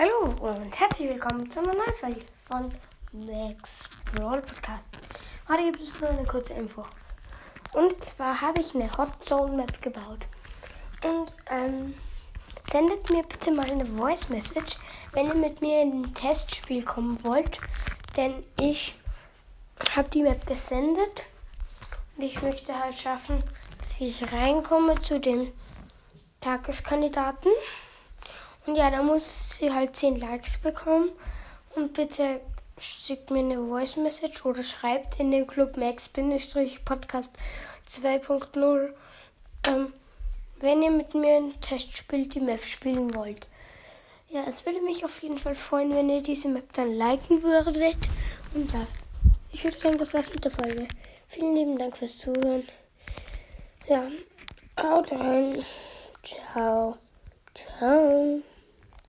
Hallo und herzlich willkommen zu einer neuen Folge von Max Brawl Podcast. Heute gibt es nur eine kurze Info. Und zwar habe ich eine Hot Zone Map gebaut. Und ähm, sendet mir bitte mal eine Voice Message, wenn ihr mit mir in ein Testspiel kommen wollt. Denn ich habe die Map gesendet und ich möchte halt schaffen, dass ich reinkomme zu den Tageskandidaten. Ja, da muss sie halt 10 Likes bekommen. Und bitte schickt mir eine Voice Message oder schreibt in den Club Max-Podcast 2.0, ähm, wenn ihr mit mir ein Testspiel die Map spielen wollt. Ja, es würde mich auf jeden Fall freuen, wenn ihr diese Map dann liken würdet. Und ja, ich würde sagen, das war's mit der Folge. Vielen lieben Dank fürs Zuhören. Ja, haut rein. Ciao. Ciao.